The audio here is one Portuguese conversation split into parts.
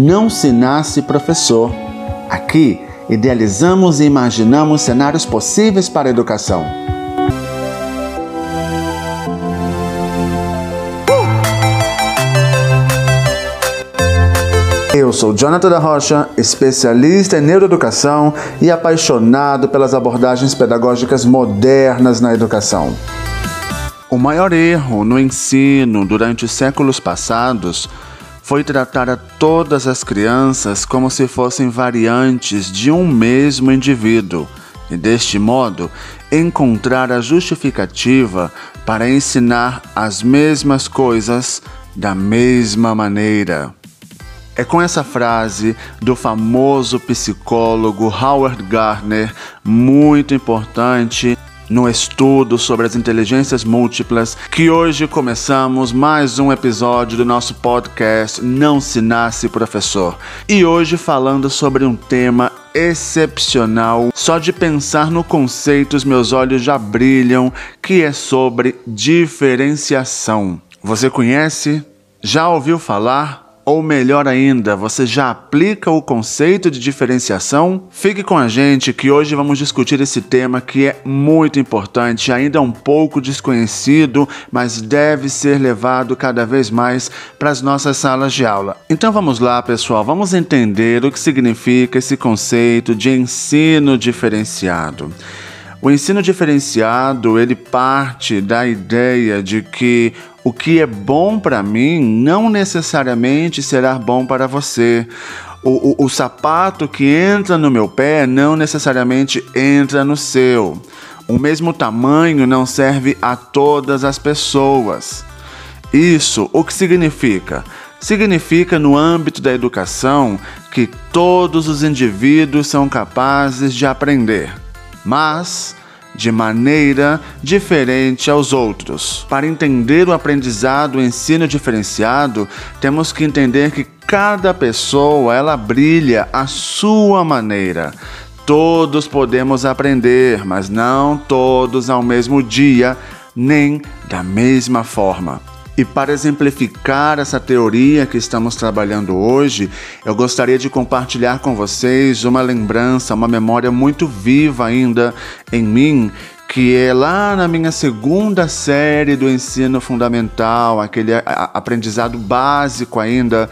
Não se nasce professor. Aqui, idealizamos e imaginamos cenários possíveis para a educação. Eu sou Jonathan da Rocha, especialista em neuroeducação e apaixonado pelas abordagens pedagógicas modernas na educação. O maior erro no ensino durante os séculos passados foi tratar a todas as crianças como se fossem variantes de um mesmo indivíduo e, deste modo, encontrar a justificativa para ensinar as mesmas coisas da mesma maneira. É com essa frase do famoso psicólogo Howard Gardner, muito importante, no estudo sobre as inteligências múltiplas, que hoje começamos mais um episódio do nosso podcast Não Se Nasce Professor. E hoje falando sobre um tema excepcional. Só de pensar no conceito, os meus olhos já brilham, que é sobre diferenciação. Você conhece? Já ouviu falar? Ou melhor ainda, você já aplica o conceito de diferenciação? Fique com a gente que hoje vamos discutir esse tema que é muito importante, ainda um pouco desconhecido, mas deve ser levado cada vez mais para as nossas salas de aula. Então vamos lá, pessoal, vamos entender o que significa esse conceito de ensino diferenciado. O ensino diferenciado, ele parte da ideia de que o que é bom para mim não necessariamente será bom para você. O, o, o, sapato que entra no meu pé não necessariamente entra no seu. O mesmo tamanho não serve a todas as pessoas. Isso o que significa? Significa, no âmbito da educação, que todos os indivíduos são capazes de aprender mas de maneira diferente aos outros. Para entender o aprendizado, o ensino diferenciado, temos que entender que cada pessoa ela brilha à sua maneira. Todos podemos aprender, mas não todos ao mesmo dia, nem da mesma forma. E para exemplificar essa teoria que estamos trabalhando hoje, eu gostaria de compartilhar com vocês uma lembrança, uma memória muito viva ainda em mim, que é lá na minha segunda série do ensino fundamental, aquele aprendizado básico ainda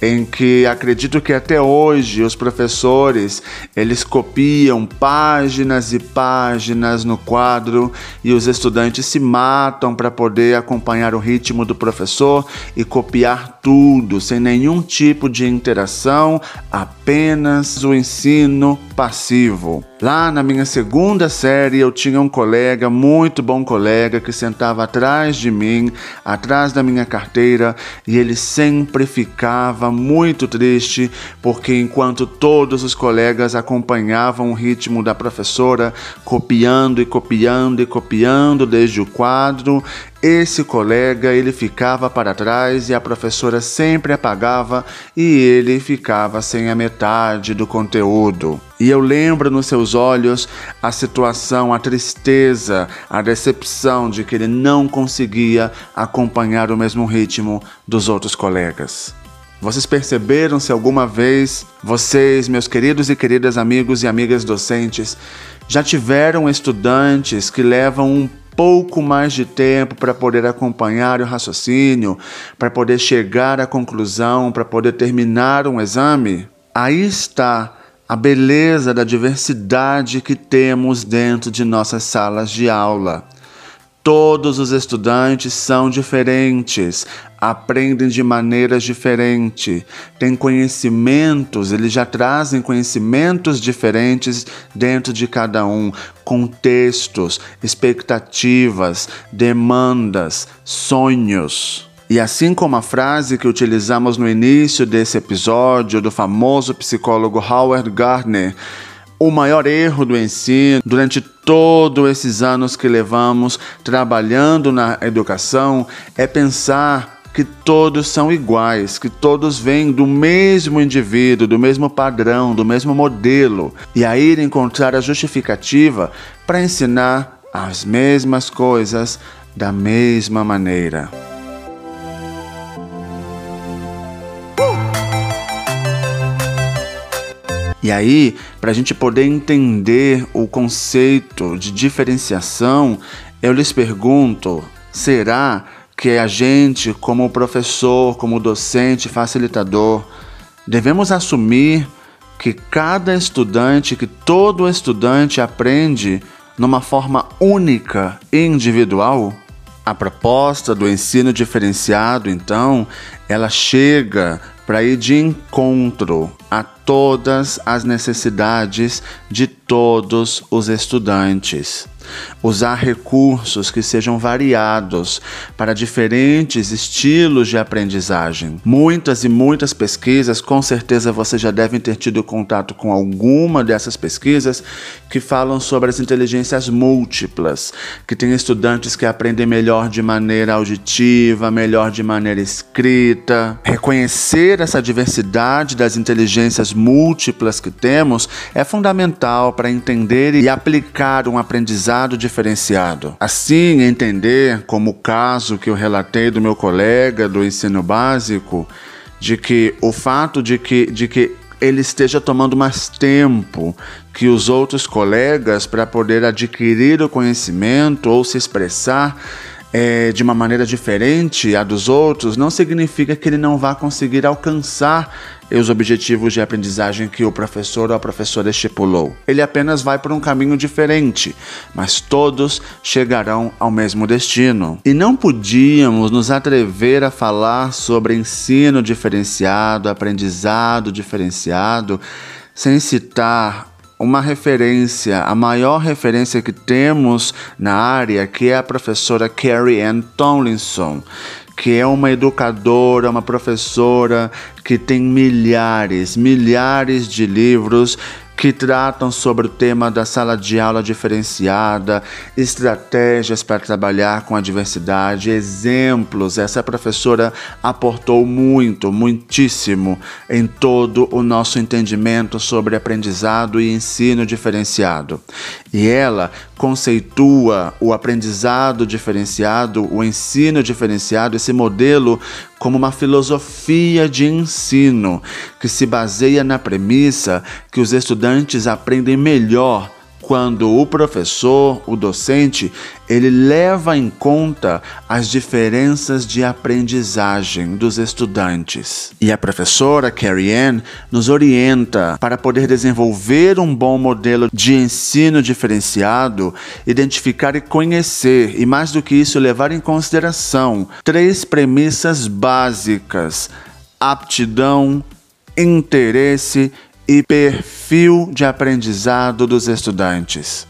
em que acredito que até hoje os professores eles copiam páginas e páginas no quadro e os estudantes se matam para poder acompanhar o ritmo do professor e copiar tudo sem nenhum tipo de interação, apenas o ensino passivo. Lá na minha segunda série, eu tinha um colega, muito bom colega, que sentava atrás de mim, atrás da minha carteira, e ele sempre ficava muito triste, porque enquanto todos os colegas acompanhavam o ritmo da professora, copiando e copiando e copiando desde o quadro, esse colega ele ficava para trás e a professora sempre apagava e ele ficava sem a metade do conteúdo. E eu lembro nos seus olhos a situação, a tristeza, a decepção de que ele não conseguia acompanhar o mesmo ritmo dos outros colegas. Vocês perceberam se alguma vez vocês, meus queridos e queridas amigos e amigas docentes, já tiveram estudantes que levam um pouco mais de tempo para poder acompanhar o raciocínio, para poder chegar à conclusão, para poder terminar um exame, aí está a beleza da diversidade que temos dentro de nossas salas de aula. Todos os estudantes são diferentes, aprendem de maneiras diferentes, têm conhecimentos, eles já trazem conhecimentos diferentes dentro de cada um, contextos, expectativas, demandas, sonhos. E assim como a frase que utilizamos no início desse episódio do famoso psicólogo Howard Gardner, o maior erro do ensino durante todos esses anos que levamos trabalhando na educação é pensar que todos são iguais, que todos vêm do mesmo indivíduo, do mesmo padrão, do mesmo modelo, e aí encontrar a justificativa para ensinar as mesmas coisas da mesma maneira. E aí, para a gente poder entender o conceito de diferenciação, eu lhes pergunto: será que a gente, como professor, como docente, facilitador, devemos assumir que cada estudante, que todo estudante aprende numa forma única e individual? A proposta do ensino diferenciado, então, ela chega para ir de encontro a todas as necessidades de todos os estudantes usar recursos que sejam variados para diferentes estilos de aprendizagem. Muitas e muitas pesquisas, com certeza você já deve ter tido contato com alguma dessas pesquisas que falam sobre as inteligências múltiplas, que tem estudantes que aprendem melhor de maneira auditiva, melhor de maneira escrita. Reconhecer essa diversidade das inteligências múltiplas que temos é fundamental para entender e aplicar um aprendizado aprendizado diferenciado. Assim, entender, como o caso que eu relatei do meu colega do ensino básico, de que o fato de que, de que ele esteja tomando mais tempo que os outros colegas para poder adquirir o conhecimento ou se expressar é, de uma maneira diferente a dos outros, não significa que ele não vá conseguir alcançar os objetivos de aprendizagem que o professor ou a professora estipulou. Ele apenas vai por um caminho diferente, mas todos chegarão ao mesmo destino. E não podíamos nos atrever a falar sobre ensino diferenciado, aprendizado diferenciado, sem citar uma referência, a maior referência que temos na área, que é a professora Carrie Ann Tomlinson, que é uma educadora, uma professora que tem milhares, milhares de livros que tratam sobre o tema da sala de aula diferenciada, estratégias para trabalhar com a diversidade, exemplos. Essa professora aportou muito, muitíssimo em todo o nosso entendimento sobre aprendizado e ensino diferenciado. E ela conceitua o aprendizado diferenciado, o ensino diferenciado, esse modelo como uma filosofia de ensino que se baseia na premissa que os estudantes aprendem melhor quando o professor, o docente, ele leva em conta as diferenças de aprendizagem dos estudantes. E a professora Carrie Ann nos orienta para poder desenvolver um bom modelo de ensino diferenciado, identificar e conhecer, e mais do que isso, levar em consideração três premissas básicas: aptidão, interesse e perfil de aprendizado dos estudantes.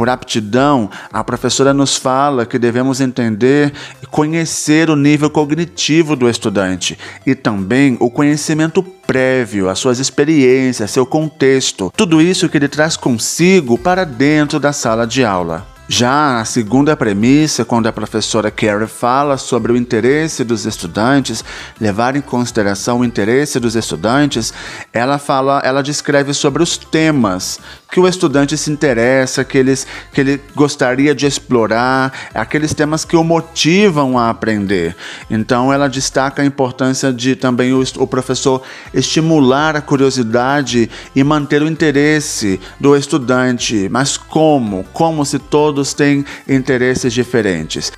Por aptidão, a professora nos fala que devemos entender e conhecer o nível cognitivo do estudante e também o conhecimento prévio, as suas experiências, seu contexto, tudo isso que ele traz consigo para dentro da sala de aula. Já a segunda premissa, quando a professora Carey fala sobre o interesse dos estudantes, levar em consideração o interesse dos estudantes, ela fala, ela descreve sobre os temas que o estudante se interessa, que, eles, que ele gostaria de explorar, aqueles temas que o motivam a aprender. Então ela destaca a importância de também o, o professor estimular a curiosidade e manter o interesse do estudante. Mas como? Como se todos todos têm interesses diferentes.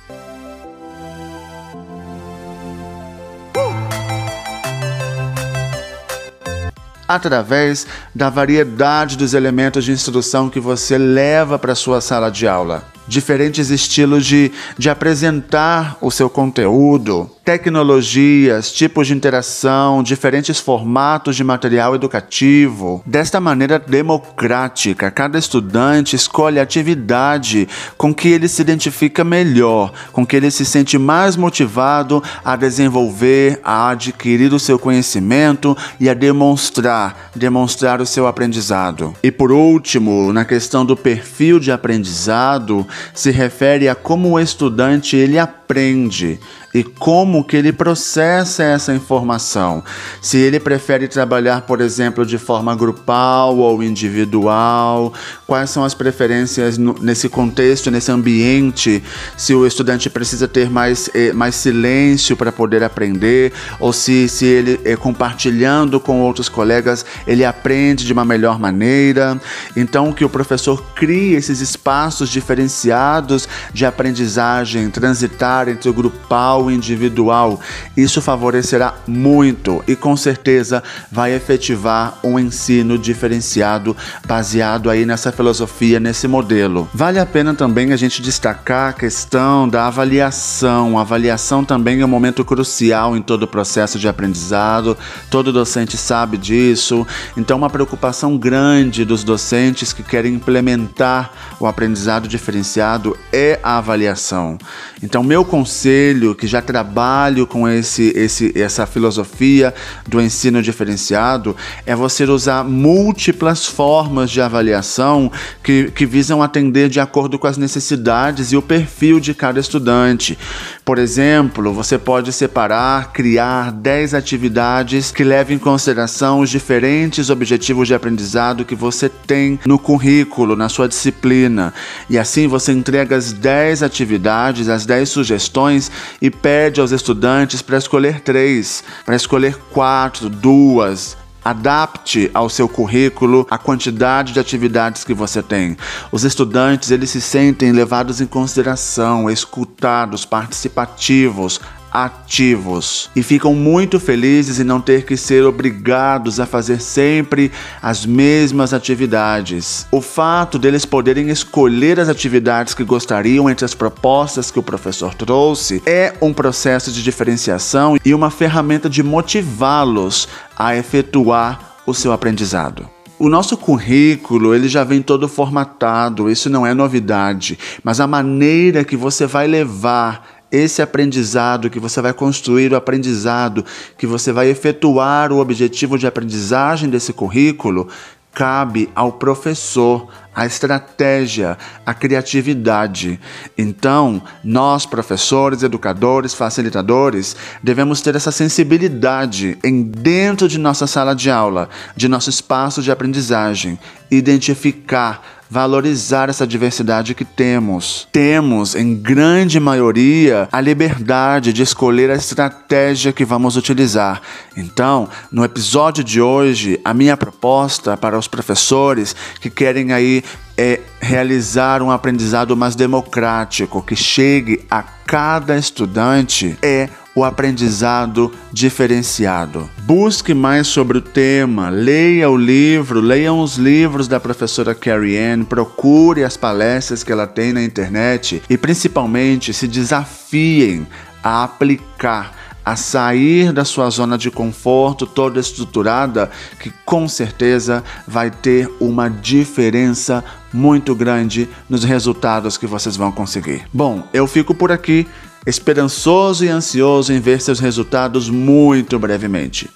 Através da variedade dos elementos de instrução que você leva para sua sala de aula diferentes estilos de, de apresentar o seu conteúdo, tecnologias, tipos de interação, diferentes formatos de material educativo. Desta maneira democrática, cada estudante escolhe a atividade com que ele se identifica melhor, com que ele se sente mais motivado a desenvolver, a adquirir o seu conhecimento e a demonstrar, demonstrar o seu aprendizado. E por último, na questão do perfil de aprendizado, se refere a como o estudante ele aprende aprende e como que ele processa essa informação. Se ele prefere trabalhar, por exemplo, de forma grupal ou individual, quais são as preferências nesse contexto, nesse ambiente, se o estudante precisa ter mais, eh, mais silêncio para poder aprender, ou se, se ele eh, compartilhando com outros colegas, ele aprende de uma melhor maneira. Então, que o professor crie esses espaços diferenciados de aprendizagem, transitar entre o grupal individual. Isso favorecerá muito e com certeza vai efetivar um ensino diferenciado baseado aí nessa filosofia, nesse modelo. Vale a pena também a gente destacar a questão da avaliação. A avaliação também é um momento crucial em todo o processo de aprendizado. Todo docente sabe disso. Então, uma preocupação grande dos docentes que querem implementar o aprendizado diferenciado é a avaliação. Então, meu conselho, que já trabalho com esse, esse, essa filosofia do ensino diferenciado é você usar múltiplas formas de avaliação que, que visam atender de acordo com as necessidades e o perfil de cada estudante. Por exemplo, você pode separar, criar 10 atividades que levem em consideração os diferentes objetivos de aprendizado que você tem no currículo, na sua disciplina. E assim você entrega as 10 atividades, as 10 sugestões e pede aos estudantes para escolher três, para escolher quatro, duas, Adapte ao seu currículo a quantidade de atividades que você tem. Os estudantes eles se sentem levados em consideração, escutados, participativos, ativos e ficam muito felizes em não ter que ser obrigados a fazer sempre as mesmas atividades. O fato deles poderem escolher as atividades que gostariam entre as propostas que o professor trouxe é um processo de diferenciação e uma ferramenta de motivá-los a efetuar o seu aprendizado. O nosso currículo, ele já vem todo formatado, isso não é novidade, mas a maneira que você vai levar esse aprendizado, que você vai construir o aprendizado, que você vai efetuar o objetivo de aprendizagem desse currículo, cabe ao professor a estratégia, a criatividade. Então, nós, professores, educadores, facilitadores, devemos ter essa sensibilidade em dentro de nossa sala de aula, de nosso espaço de aprendizagem, identificar valorizar essa diversidade que temos. Temos, em grande maioria, a liberdade de escolher a estratégia que vamos utilizar. Então, no episódio de hoje, a minha proposta para os professores que querem aí é realizar um aprendizado mais democrático, que chegue a cada estudante, é o aprendizado diferenciado. Busque mais sobre o tema, leia o livro, leiam os livros da professora Carrie Ann, procure as palestras que ela tem na internet e principalmente se desafiem a aplicar a sair da sua zona de conforto toda estruturada, que com certeza vai ter uma diferença muito grande nos resultados que vocês vão conseguir. Bom, eu fico por aqui esperançoso e ansioso em ver seus resultados muito brevemente.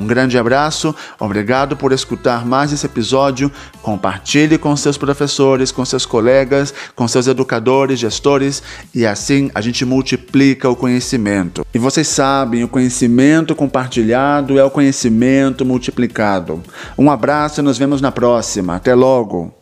Um grande abraço, obrigado por escutar mais esse episódio. Compartilhe com seus professores, com seus colegas, com seus educadores, gestores e assim a gente multiplica o conhecimento. E vocês sabem, o conhecimento compartilhado é o conhecimento multiplicado. Um abraço e nos vemos na próxima. Até logo!